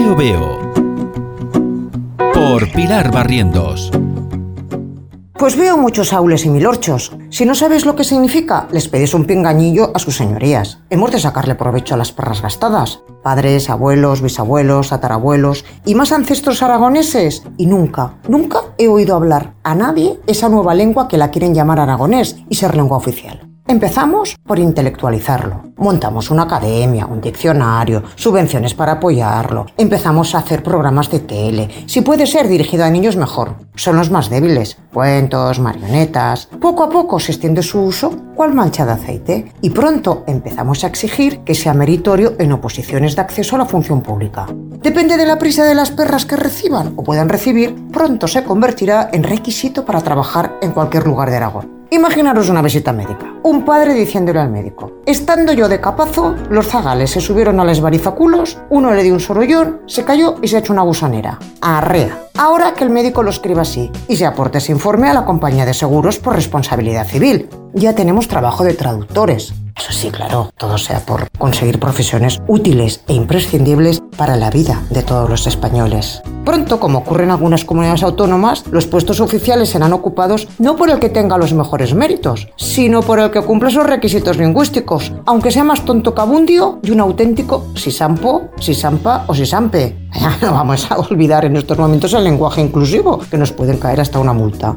Veo Veo. Por Pilar Barrientos. Pues veo muchos aules y milorchos. Si no sabes lo que significa, les pedís un pingañillo a sus señorías. Hemos de sacarle provecho a las perras gastadas. Padres, abuelos, bisabuelos, tatarabuelos y más ancestros aragoneses. Y nunca, nunca he oído hablar a nadie esa nueva lengua que la quieren llamar aragonés y ser lengua oficial. Empezamos por intelectualizarlo. Montamos una academia, un diccionario, subvenciones para apoyarlo. Empezamos a hacer programas de tele. Si puede ser dirigido a niños, mejor. Son los más débiles. Cuentos, marionetas. Poco a poco se extiende su uso, cual mancha de aceite. Y pronto empezamos a exigir que sea meritorio en oposiciones de acceso a la función pública. Depende de la prisa de las perras que reciban o puedan recibir, pronto se convertirá en requisito para trabajar en cualquier lugar de Aragón. Imaginaros una visita médica. Un padre diciéndole al médico, estando yo de capazo, los zagales se subieron a los barizaculos, uno le dio un sorollón, se cayó y se ha hecho una gusanera. Arrea. Ahora que el médico lo escriba así y se aporte ese informe a la compañía de seguros por responsabilidad civil. Ya tenemos trabajo de traductores. Sí, claro, todo sea por conseguir profesiones útiles e imprescindibles para la vida de todos los españoles. Pronto, como ocurre en algunas comunidades autónomas, los puestos oficiales serán ocupados no por el que tenga los mejores méritos, sino por el que cumple esos requisitos lingüísticos, aunque sea más tonto que abundio y un auténtico sisampo, sisampa o sisampe. no vamos a olvidar en estos momentos el lenguaje inclusivo, que nos pueden caer hasta una multa.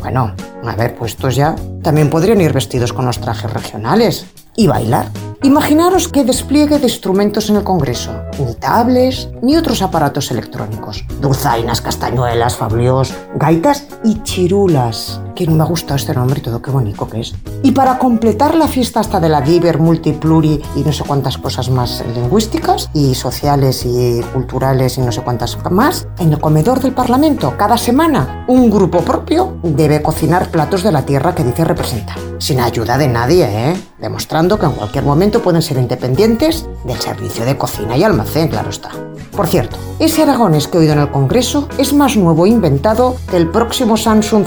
Bueno, a ver, puestos ya, también podrían ir vestidos con los trajes regionales y bailar. Imaginaros qué despliegue de instrumentos en el Congreso. Ni tablets, ni otros aparatos electrónicos. Dulzainas, castañuelas, fabliós, gaitas y chirulas. Que no me ha gustado este nombre y todo, qué bonito que es. Y para completar la fiesta hasta de la Diver, Multipluri y no sé cuántas cosas más lingüísticas y sociales y culturales y no sé cuántas más, en el comedor del Parlamento, cada semana, un grupo propio debe cocinar platos de la tierra que dice representar. Sin ayuda de nadie, ¿eh? Demostrando que en cualquier momento pueden ser independientes del servicio de cocina y almacén, claro está. Por cierto, ese aragones que he oído en el Congreso es más nuevo inventado que el próximo Samsung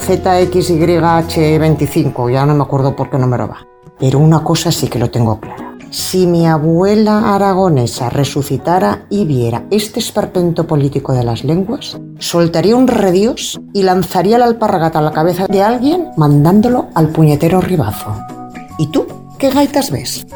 ZXYH25, ya no me acuerdo por qué número va. Pero una cosa sí que lo tengo clara. Si mi abuela aragonesa resucitara y viera este esperpento político de las lenguas, soltaría un redios y lanzaría la alpargata a la cabeza de alguien mandándolo al puñetero ribazo. ¿Y tú qué gaitas ves?